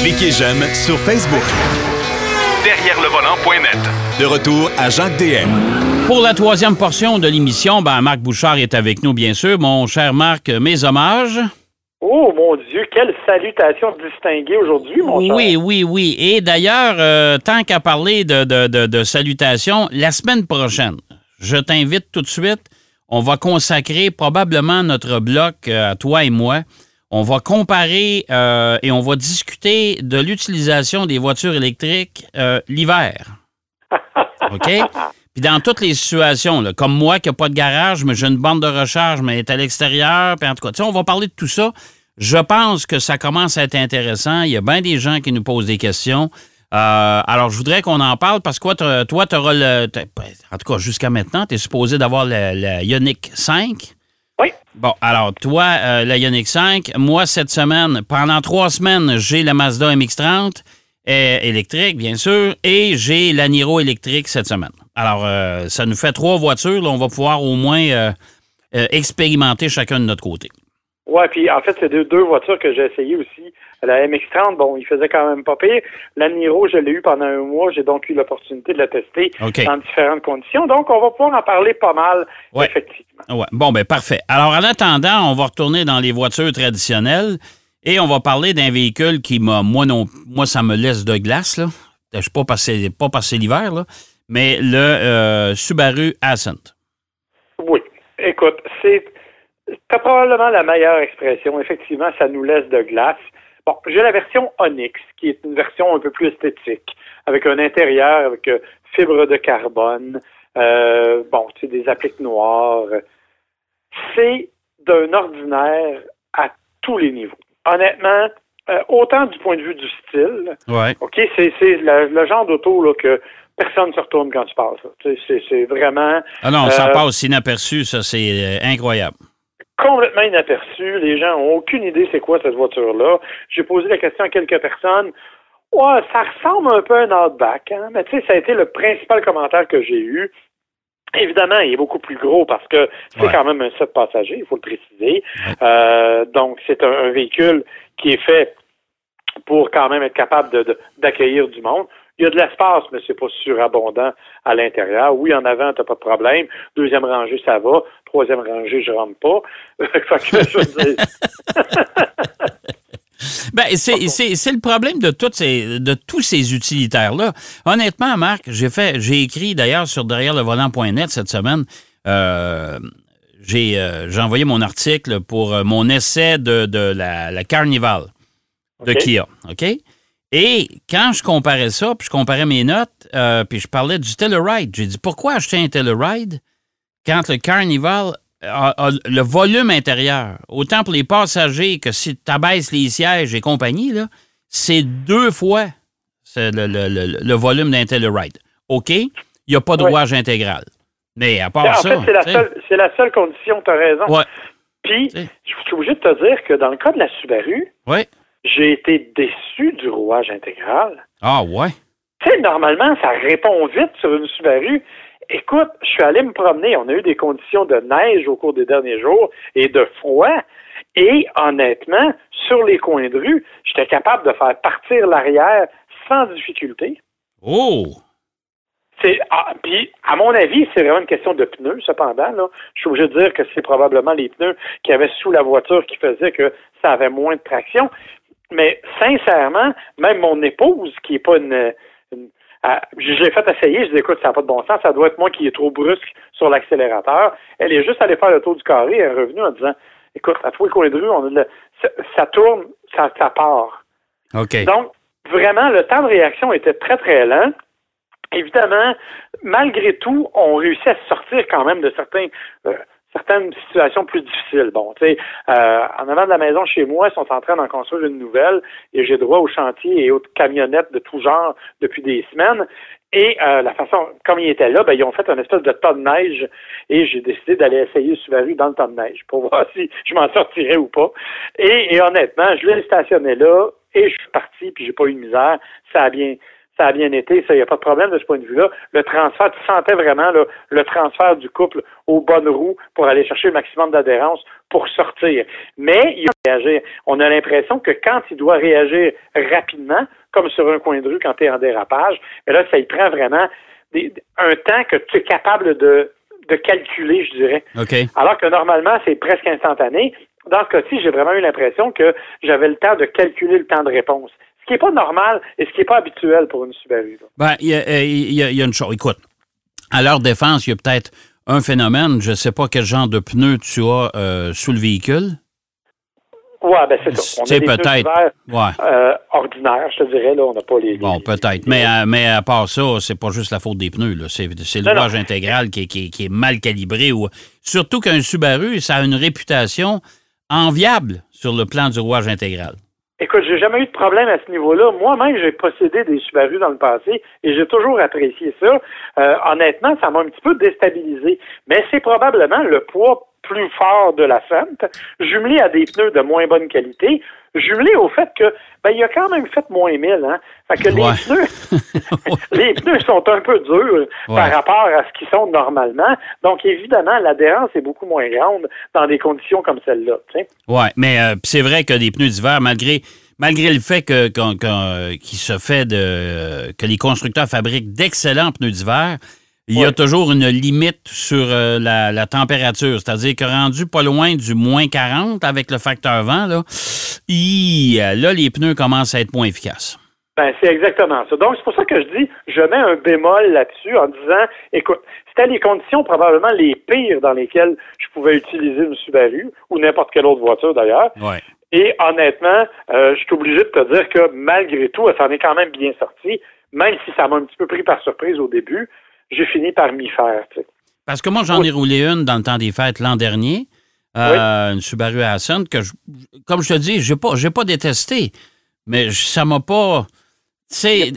Cliquez j'aime sur Facebook. Derrière le volant.net. De retour à Jacques DM. Pour la troisième portion de l'émission, ben, Marc Bouchard est avec nous, bien sûr. Mon cher Marc, mes hommages. Oh mon Dieu, quelle salutation distinguée aujourd'hui, mon cher. Oui, oui, oui. Et d'ailleurs, euh, tant qu'à parler de, de, de, de salutations, la semaine prochaine, je t'invite tout de suite. On va consacrer probablement notre bloc euh, à toi et moi. On va comparer euh, et on va discuter de l'utilisation des voitures électriques euh, l'hiver. OK? Puis dans toutes les situations, là, comme moi qui n'ai pas de garage, mais j'ai une bande de recharge, mais elle est à l'extérieur, puis en tout cas, on va parler de tout ça. Je pense que ça commence à être intéressant. Il y a bien des gens qui nous posent des questions. Euh, alors, je voudrais qu'on en parle parce que toi, tu auras le. En tout cas, jusqu'à maintenant, tu es supposé d'avoir la Ioniq 5. Oui. Bon, alors, toi, euh, la Ioniq 5. Moi, cette semaine, pendant trois semaines, j'ai la Mazda MX-30 euh, électrique, bien sûr, et j'ai la Niro électrique cette semaine. Alors, euh, ça nous fait trois voitures. là. on va pouvoir au moins euh, euh, expérimenter chacun de notre côté. Ouais, puis en fait, c'est deux, deux voitures que j'ai essayé aussi. La MX-30, bon, il faisait quand même pas pire. La Niro, je l'ai eu pendant un mois. J'ai donc eu l'opportunité de la tester dans différentes conditions. Donc, on va pouvoir en parler pas mal, Ouais. effectivement. Ouais. Bon, ben parfait. Alors, en attendant, on va retourner dans les voitures traditionnelles et on va parler d'un véhicule qui m'a, moi non, moi ça me laisse de glace là. Je suis pas passé, pas passé l'hiver là, mais le euh, Subaru Ascent. Oui. Écoute, c'est t'as probablement la meilleure expression. Effectivement, ça nous laisse de glace. Bon, j'ai la version Onyx, qui est une version un peu plus esthétique, avec un intérieur avec euh, fibre de carbone, euh, bon, tu sais, des appliques noires. C'est d'un ordinaire à tous les niveaux. Honnêtement, euh, autant du point de vue du style, Ouais. OK, c'est c'est le, le genre d'auto là, que personne ne se retourne quand tu passes. C'est c'est vraiment Ah non, ça Euh, passe inaperçu, ça c'est incroyable. Complètement inaperçu. Les gens ont aucune idée c'est quoi cette voiture-là. J'ai posé la question à quelques personnes. Ouais, ça ressemble un peu à un Outback, hein? mais tu sais, ça a été le principal commentaire que j'ai eu. Évidemment, il est beaucoup plus gros parce que c'est Ouais. quand même un 7 passagers, il faut le préciser. Euh, donc, c'est un, un véhicule qui est fait pour quand même être capable de- de- d'accueillir du monde. Il y a de l'espace, mais c'est pas surabondant à l'intérieur. Oui, en avant, t'as pas de problème. Deuxième rangée, ça va. Troisième rangée, je rentre pas. fait que, je veux dire, Ben, c'est, c'est, c'est le problème de, toutes ces, de tous ces utilitaires-là. Honnêtement, Marc, j'ai fait, j'ai écrit d'ailleurs sur derrière le volant.net cette semaine. euh, j'ai, euh, j'ai envoyé mon article pour euh, mon essai de, de la, la Carnival de. Kia. OK? Et quand je comparais ça, puis je comparais mes notes, euh, puis je parlais du Telluride, j'ai dit pourquoi acheter un Telluride quand le Carnival a, a le volume intérieur, autant pour les passagers que si tu abaisses les sièges et compagnie, là, c'est deux fois le, le- le- le volume d'un Telluride. OK? Il n'y a pas de rouage intégral. Mais à part en ça. fait, c'est la, seule, c'est la seule condition, tu as raison. Ouais. Puis, je suis obligé de te dire que dans le cas de la Subaru, Ouais. J'ai été déçu du rouage intégral. Ah, ouais. Tu sais, normalement, ça répond vite sur une Subaru. Écoute, je suis allé me promener. On a eu des conditions de neige au cours des derniers jours et de froid. Et honnêtement, sur les coins de rue, j'étais capable de faire partir l'arrière sans difficulté. Oh! C'est, ah, puis, à mon avis, c'est vraiment une question de pneus, cependant. Là. Je suis obligé de dire que c'est probablement les pneus qu'il y avait sous la voiture qui faisaient que ça avait moins de traction. Mais sincèrement, même mon épouse, qui n'est pas une... une- je je l'ai fait essayer, je dis écoute, ça n'a pas de bon sens, ça doit être moi qui est trop brusque sur l'accélérateur. Elle est juste allée faire le tour du carré, elle est revenue en disant écoute, à tous les coins de rue, on a ça, ça tourne, ça, ça part. OK. Donc, vraiment, le temps de réaction était très, très lent. Évidemment, malgré tout, on réussit à se sortir quand même de certains, euh, certaines situations plus difficiles. Bon, tu sais, euh, en avant de la maison chez moi, ils sont en train d'en construire une nouvelle et j'ai droit aux chantiers et aux camionnettes de tout genre depuis des semaines. Et euh, la façon, comme ils étaient là, ben, ils ont fait un espèce de tas de neige et j'ai décidé d'aller essayer Subaru dans le tas de neige pour voir si je m'en sortirais ou pas. Et, et honnêtement, je l'ai stationné là et je suis parti puis j'ai pas eu de misère. Ça a bien, ça a bien été, ça, il n'y a pas de problème de ce point de vue-là. Le transfert, tu sentais vraiment le transfert du couple aux bonnes roues pour aller chercher le maximum d'adhérence pour sortir. Mais il a réagir. On a l'impression que quand il doit réagir rapidement, comme sur un coin de rue quand tu es en dérapage, mais là, ça y prend vraiment un temps que tu es capable de, de calculer, je dirais. Alors que normalement, c'est presque instantané. Dans ce cas-ci, j'ai vraiment eu l'impression que j'avais le temps de calculer le temps de réponse. Ce qui n'est pas normal et ce qui n'est pas habituel pour une Subaru. Ben, il y, a une chose. Écoute, à leur défense, il y a peut-être un phénomène. Je ne sais pas quel genre de pneus tu as euh, sous le véhicule. Oui, ben c'est ça. C'est peut-être. Ouais. Euh, ordinaire, je te dirais. Là, on n'a pas les. Bon, peut-être. Mais, euh, mais à part ça, c'est pas juste la faute des pneus. C'est le rouage intégral qui, qui, est mal calibré. Ou... Surtout qu'un Subaru, ça a une réputation enviable sur le plan du rouage intégral. Écoute, j'ai jamais eu de problème à ce niveau-là. Moi-même, j'ai possédé des Subaru dans le passé et j'ai toujours apprécié ça. Euh, honnêtement, ça m'a un petit peu déstabilisé. Mais c'est probablement le poids plus fort de la fente, jumelé à des pneus de moins bonne qualité, jumelé au fait que ben, il a quand même fait moins 1000, hein. Fait que les pneus les pneus sont un peu durs par rapport à ce qu'ils sont normalement. Donc évidemment, l'adhérence est beaucoup moins grande dans des conditions comme celle-là. Oui, mais euh, c'est vrai que des pneus d'hiver, malgré malgré le fait que qu'il se fait de que les constructeurs fabriquent d'excellents pneus d'hiver, il y a toujours une limite sur euh, la, température. C'est-à-dire que rendu pas loin du moins 40 avec le facteur vent, là, là les pneus commencent à être moins efficaces. Ben, c'est exactement ça. Donc, c'est pour ça que je dis, je mets un bémol là-dessus en disant, écoute, c'était les conditions probablement les pires dans lesquelles je pouvais utiliser une Subaru ou n'importe quelle autre voiture d'ailleurs. Ouais. Et honnêtement, euh, je suis obligé de te dire que malgré tout, ça en est quand même bien sorti, même si ça m'a un petit peu pris par surprise au début j'ai fini par m'y faire. Parce que moi, j'en ai roulé une dans le temps des fêtes l'an dernier, euh, une Subaru Ascent, que, comme je te dis, je n'ai pas, pas détesté, mais ça m'a pas... Tu sais,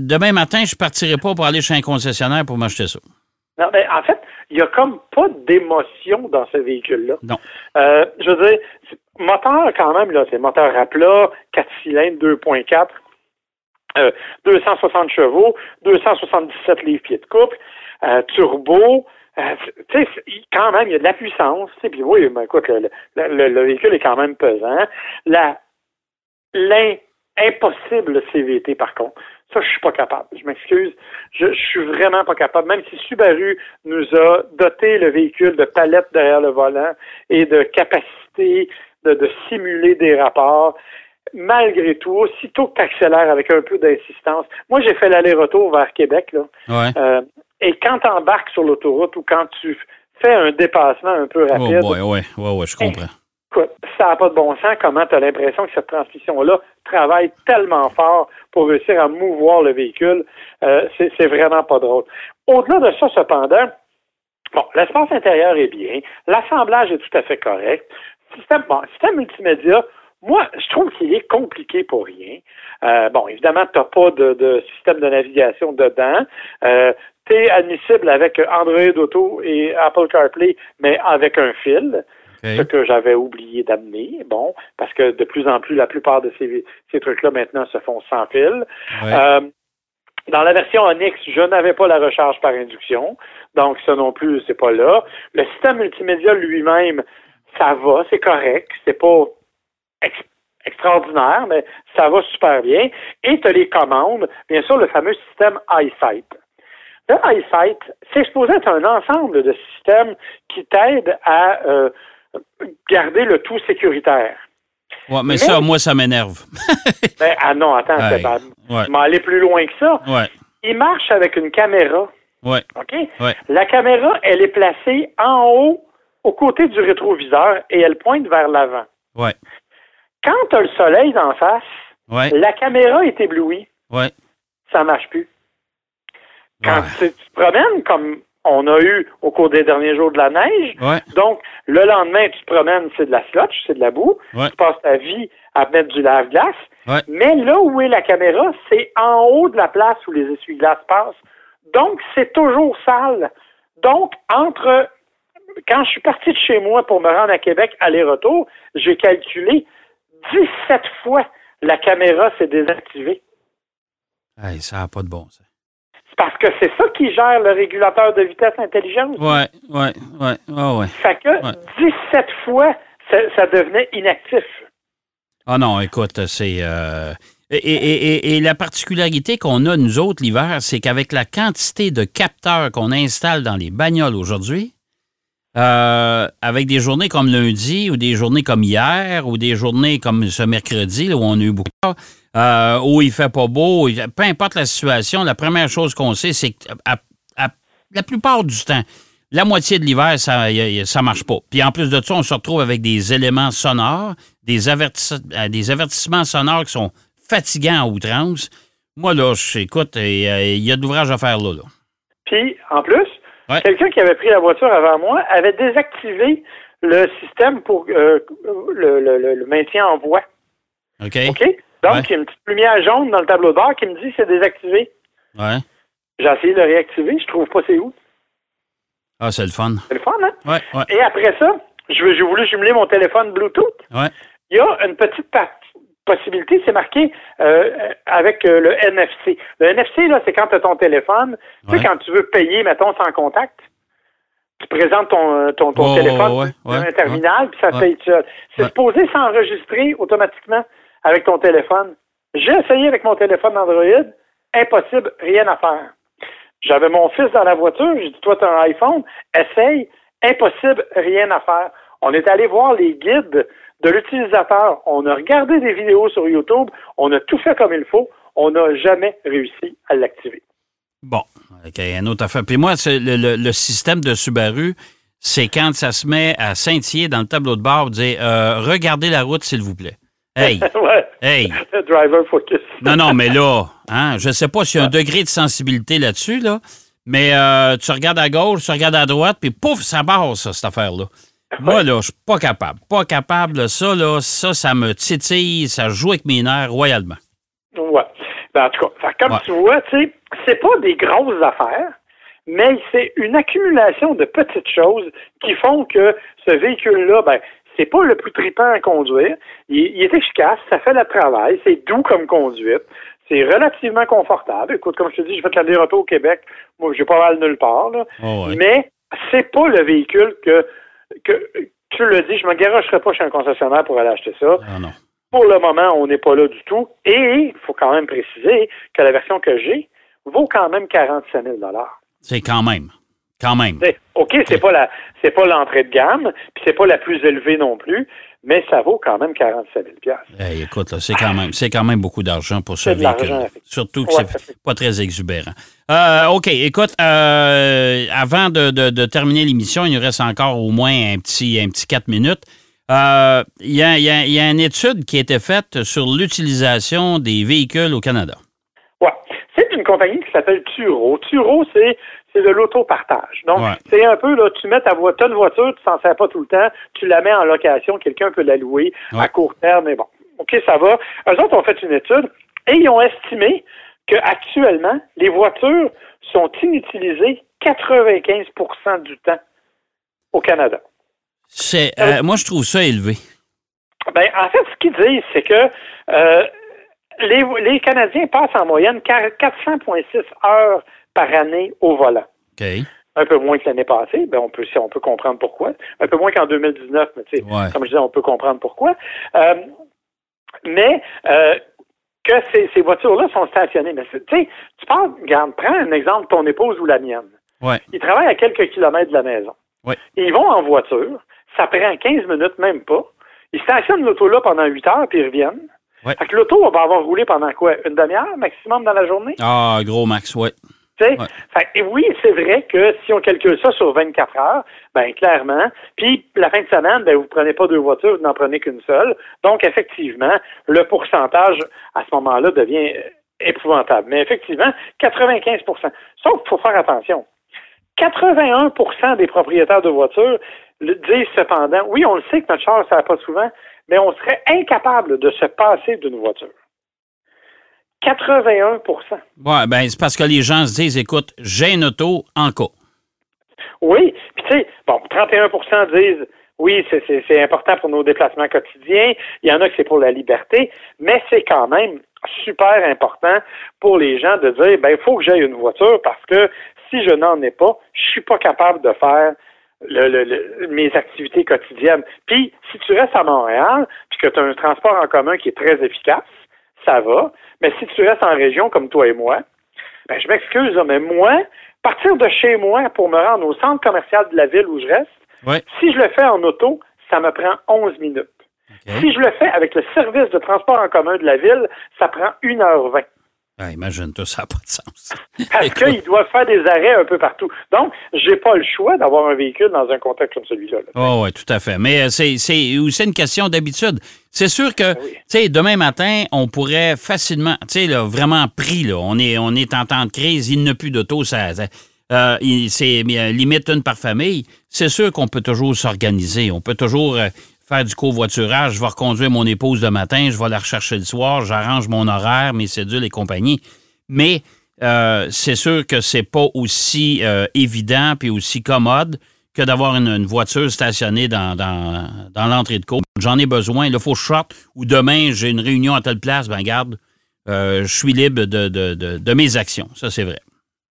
demain matin, je ne partirai pas pour aller chez un concessionnaire pour m'acheter ça. Non, mais en fait, il n'y a comme pas d'émotion dans ce véhicule-là. Non. Euh, je veux dire, moteur quand même, là, c'est moteur à plat, 4 cylindres, 2.4. 260 euh, chevaux, 277 livres pieds de couple, euh, turbo. Euh, tu sais, quand même, il y a de la puissance. Puis oui, mais écoute, le, véhicule est quand même pesant. La, l'impossible CVT, par contre, ça, je suis pas capable. Je m'excuse. Je, je suis vraiment pas capable. Même si Subaru nous a doté le véhicule de palettes derrière le volant et de capacité de, de simuler des rapports, malgré tout, aussitôt que tu accélères avec un peu d'insistance, moi j'ai fait l'aller-retour vers Québec, là. Euh, et quand tu embarques sur l'autoroute ou quand tu fais un dépassement un peu rapide. Oh ouais, ouais, ouais, je comprends. Écoute, ça n'a pas de bon sens comment tu as l'impression que cette transmission-là travaille tellement fort pour réussir à mouvoir le véhicule. Euh, c'est vraiment pas drôle. Au-delà de ça, cependant, bon, l'espace intérieur est bien, l'assemblage est tout à fait correct. Système, bon, système multimédia, moi, je trouve qu'il est compliqué pour rien. Euh, bon, évidemment, tu n'as pas de, système de navigation dedans. Euh, tu es admissible avec Android Auto et Apple CarPlay, mais avec un fil. Ce que j'avais oublié d'amener, bon, parce que de plus en plus, la plupart de ces, ces trucs-là maintenant se font sans fil. Euh, dans la version Onyx, je n'avais pas la recharge par induction, donc ça non plus, c'est pas là. Le système multimédia lui-même, ça va, c'est correct, c'est pas extraordinaire, mais ça va super bien. Et tu as les commandes, bien sûr, le fameux système EyeSight. Le EyeSight, c'est supposé être un ensemble de systèmes qui t'aident à euh, garder le tout sécuritaire. Ouais, mais, ça, moi, ça m'énerve. ben, ah non, attends, c'est pas. Je aller plus loin que ça. Ouais. Il marche avec une caméra. Ouais. OK? La caméra, elle est placée en haut, au côté du rétroviseur, et elle pointe vers l'avant. Ouais. Quand tu as le soleil d'en face, la caméra est éblouie. Ouais. Ça marche plus. Quand tu, te promènes, comme on a eu au cours des derniers jours de la neige, donc le lendemain, tu te promènes, c'est de la slotch, c'est de la boue. Tu passes ta vie à mettre du lave-glace. Mais là où est la caméra, c'est en haut de la place où les essuie-glaces passent. Donc, c'est toujours sale. Donc, entre quand je suis parti de chez moi pour me rendre à Québec aller-retour, j'ai calculé 17 fois la caméra s'est désactivée. Hey, ça n'a pas de bon sens. C'est parce que c'est ça qui gère le régulateur de vitesse intelligent. Ouais, ouais, ouais, ouais, ouais. Fait que 17 fois, ça, ça devenait inactif. Ah non, écoute, c'est. euh, et, et- et- et la particularité qu'on a, nous autres, l'hiver, c'est qu'avec la quantité de capteurs qu'on installe dans les bagnoles aujourd'hui, euh, avec des journées comme lundi ou des journées comme hier ou des journées comme ce mercredi là, où on a eu beaucoup euh, où il fait pas beau, peu importe la situation, la première chose qu'on sait, c'est que la plupart du temps, la moitié de l'hiver, ça ça marche pas. Puis en plus de ça, on se retrouve avec des éléments sonores, des, avertis- euh, des avertissements sonores qui sont fatigants à outrance. Moi, là, j'écoute, il y a de l'ouvrage à faire là. là. Puis, en plus, Ouais. quelqu'un qui avait pris la voiture avant moi avait désactivé le système pour euh, le, le- le- le maintien en voie. OK? OK? Donc, Ouais. il y a une petite lumière jaune dans le tableau de bord qui me dit c'est désactivé. Ouais. J'ai essayé de le réactiver, je trouve pas c'est où. Ah, c'est le fun. C'est le fun, hein? Ouais, ouais, Et après ça, je j'ai voulu jumeler mon téléphone Bluetooth. ouais. Il y a une petite partie- possibilité, c'est marqué euh, avec euh, le NFC. Le NFC, là, c'est quand tu as ton téléphone, tu sais, quand tu veux payer, mettons, sans contact, tu présentes ton, euh, ton, ton Oh, téléphone ouais, dans un terminal, puis ça paye tout seul. C'est supposé s'enregistrer automatiquement avec ton téléphone. J'ai essayé avec mon téléphone Android, impossible, rien à faire. J'avais mon fils dans la voiture, j'ai dit, toi, tu as un iPhone, essaye, impossible, rien à faire. On est allé voir les guides de l'utilisateur. On a regardé des vidéos sur YouTube, on a tout fait comme il faut, on n'a jamais réussi à l'activer. Bon, OK, une autre affaire. Puis moi, le, le- le système de Subaru, c'est quand ça se met à scintiller dans le tableau de bord, dire euh, Regardez la route, s'il vous plaît. Hey, ouais. hey. Driver focus. Non, non, mais là, hein, je sais pas s'il y a un degré de sensibilité là-dessus, là, mais euh, tu regardes à gauche, tu regardes à droite, puis pouf, ça barre, ça, cette affaire-là. Moi, là, je suis pas capable. Pas capable. là. Ça, là, ça, ça me titille, ça joue avec mes nerfs royalement. Ouais. Ben, en tout cas, comme Ouais. tu vois, tu sais, c'est pas des grosses affaires, mais c'est une accumulation de petites choses qui font que ce véhicule-là, ben, c'est pas le plus trippant à conduire. Il, il est efficace, ça fait le travail, c'est doux comme conduite, c'est relativement confortable. Écoute, comme je te dis, j'ai fait l'aller-retour au Québec, moi, j'ai pas mal nulle part, là. Oh, ouais. Mais c'est pas le véhicule que, que tu le dis, je me garocherai pas chez un concessionnaire pour aller acheter ça. Ah, non. Pour le moment, on n'est pas là du tout. Et il faut quand même préciser que la version que j'ai vaut quand même 45 000 C'est quand même. Quand même. OK, c'est pas la c'est pas l'entrée de gamme, puis c'est pas la plus élevée non plus, mais ça vaut quand même 47 000 Hey, écoute, c'est quand même, c'est quand même beaucoup d'argent pour ce véhicule. Surtout que Ouais, c'est pas très exubérant. Euh, OK, écoute, euh, avant de, de- de terminer l'émission, il nous reste encore au moins un petit, un petit 4 minutes. Euh, Il y, a, il y a- il y a une étude qui a été faite sur l'utilisation des véhicules au Canada. Ouais. C'est une compagnie qui s'appelle Turo. Turo, c'est c'est de l'autopartage. Donc, Ouais. c'est un peu, là, tu mets ta voiture, une voiture, tu s'en sers pas tout le temps, tu la mets en location, quelqu'un peut la louer Ouais. à court terme, mais bon. OK, ça va. Eux autres ont fait une étude et ils ont estimé qu'actuellement, les voitures sont inutilisées 95% du temps au Canada. C'est, euh, moi, je trouve ça élevé. Ben, en fait, ce qu'ils disent, c'est que euh, les, les Canadiens passent en moyenne 400,6 heures par année au volant. Un peu moins que l'année passée, ben on peut si on peut comprendre pourquoi. Un peu moins qu'en 2019, mais tu sais, Ouais. comme je disais, on peut comprendre pourquoi. Euh, mais euh, que ces, ces voitures-là sont stationnées. Mais tu sais, tu parles, regarde, prends un exemple, ton épouse ou la mienne. Ouais. Ils travaillent à quelques kilomètres de la maison. Ouais. Ils vont en voiture, ça prend 15 minutes, même pas. Ils stationnent l'auto là pendant 8 heures, puis ils reviennent. Ouais. Fait que l'auto va avoir roulé pendant quoi? Une demi-heure maximum dans la journée? Ah, gros max, ouais. Ouais. Fait et oui, c'est vrai que si on calcule ça sur 24 heures, ben clairement, puis la fin de semaine, ben vous prenez pas deux voitures, vous n'en prenez qu'une seule. Donc effectivement, le pourcentage à ce moment-là devient euh, épouvantable. Mais effectivement, 95% Sauf qu'il faut faire attention. 81% des propriétaires de voitures le disent cependant, oui, on le sait que notre char, ça va pas souvent, mais on serait incapable de se passer d'une voiture. 81% Ouais, ben, c'est parce que les gens se disent, écoute, j'ai une auto en cas. Oui, puis tu sais, bon, 31% disent oui, c'est- important pour nos déplacements quotidiens. Il y en a que c'est pour la liberté, mais c'est quand même super important pour les gens de dire, ben, il faut que j'aille une voiture parce que si je n'en ai pas, je suis pas capable de faire le, mes activités quotidiennes. Puis, si tu restes à Montréal, puis que tu as un transport en commun qui est très efficace, ça va. Mais si tu restes en région comme toi et moi, ben, je m'excuse, mais moi, partir de chez moi pour me rendre au centre commercial de la ville où je reste, si je le fais en auto, ça me prend 11 minutes. Si je le fais avec le service de transport en commun de la ville, ça prend 1h20. Ah, imagine-toi, ça n'a pas de sens. Parce qu'ils doivent faire des arrêts un peu partout. Donc, j'ai pas le choix d'avoir un véhicule dans un contexte comme celui-là. Oh, oui, tout à fait. Mais euh, c'est aussi une question d'habitude. C'est sûr que, tu sais, demain matin, on pourrait facilement, tu sais, vraiment pris, là. On est, on est en temps de crise, il n'y a plus d'auto, ça, euh, c'est limite une par famille. C'est sûr qu'on peut toujours s'organiser. On peut toujours euh, faire du covoiturage, je vais reconduire mon épouse le matin, je vais la rechercher le soir, j'arrange mon horaire, mes cédules et compagnie. Mais euh, c'est sûr que c'est pas aussi euh, évident puis aussi commode que d'avoir une, voiture stationnée dans, dans, l'entrée de cours. J'en ai besoin, il faut que je sorte, ou demain j'ai une réunion à telle place, ben garde, euh, je suis libre de, de mes actions. Ça, c'est vrai.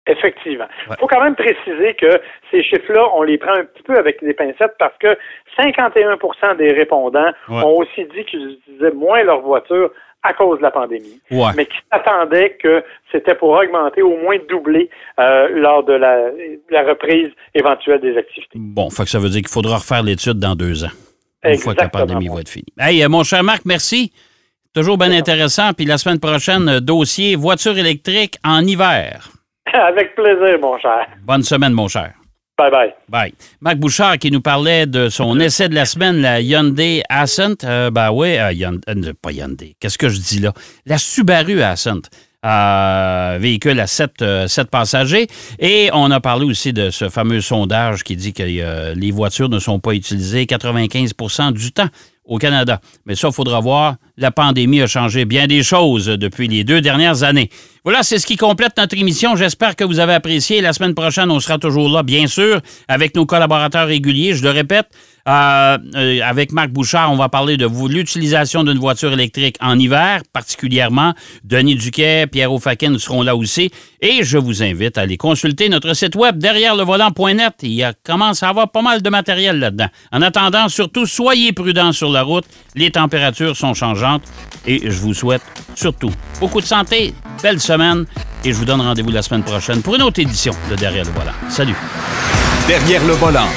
Effectivement. Il faut quand même préciser que ces chiffres-là, on les prend un petit peu avec des pincettes parce que 51% des répondants ont aussi dit qu'ils utilisaient moins leur voiture à cause de la pandémie, mais qui s'attendaient que c'était pour augmenter, au moins doubler euh, lors de la, reprise éventuelle des activités. Bon, fait que ça veut dire qu'il faudra refaire l'étude dans deux ans, une fois que la pandémie va être finie. Hey, euh, mon cher Marc, merci. Toujours bien intéressant. Puis la semaine prochaine, euh, dossier voiture électrique en hiver. Avec plaisir, mon cher. Bonne semaine, mon cher. Bye bye. Bye. Marc Bouchard qui nous parlait de son essai de la semaine, la Hyundai Ascent. Euh, ben oui, euh, euh, pas Hyundai. Qu'est-ce que je dis là? La Subaru Ascent. véhicule à 7, passagers. Et on a parlé aussi de ce fameux sondage qui dit que les voitures ne sont pas utilisées 95% du temps au Canada. Mais ça, il faudra voir. La pandémie a changé bien des choses depuis les deux dernières années. Voilà, c'est ce qui complète notre émission. J'espère que vous avez apprécié. La semaine prochaine, on sera toujours là, bien sûr, avec nos collaborateurs réguliers. Je le répète, euh, avec Marc Bouchard, on va parler de l'utilisation d'une voiture électrique en hiver, particulièrement. Denis Duquet, Pierre O'Fakin seront là aussi. Et je vous invite à aller consulter notre site web derrière le volant.net. Il commence à avoir pas mal de matériel là-dedans. En attendant, surtout, soyez prudents sur la route. Les températures sont changeantes et je vous souhaite surtout beaucoup de santé, belle semaine et je vous donne rendez-vous la semaine prochaine pour une autre édition de Derrière le volant. Salut. Derrière le volant.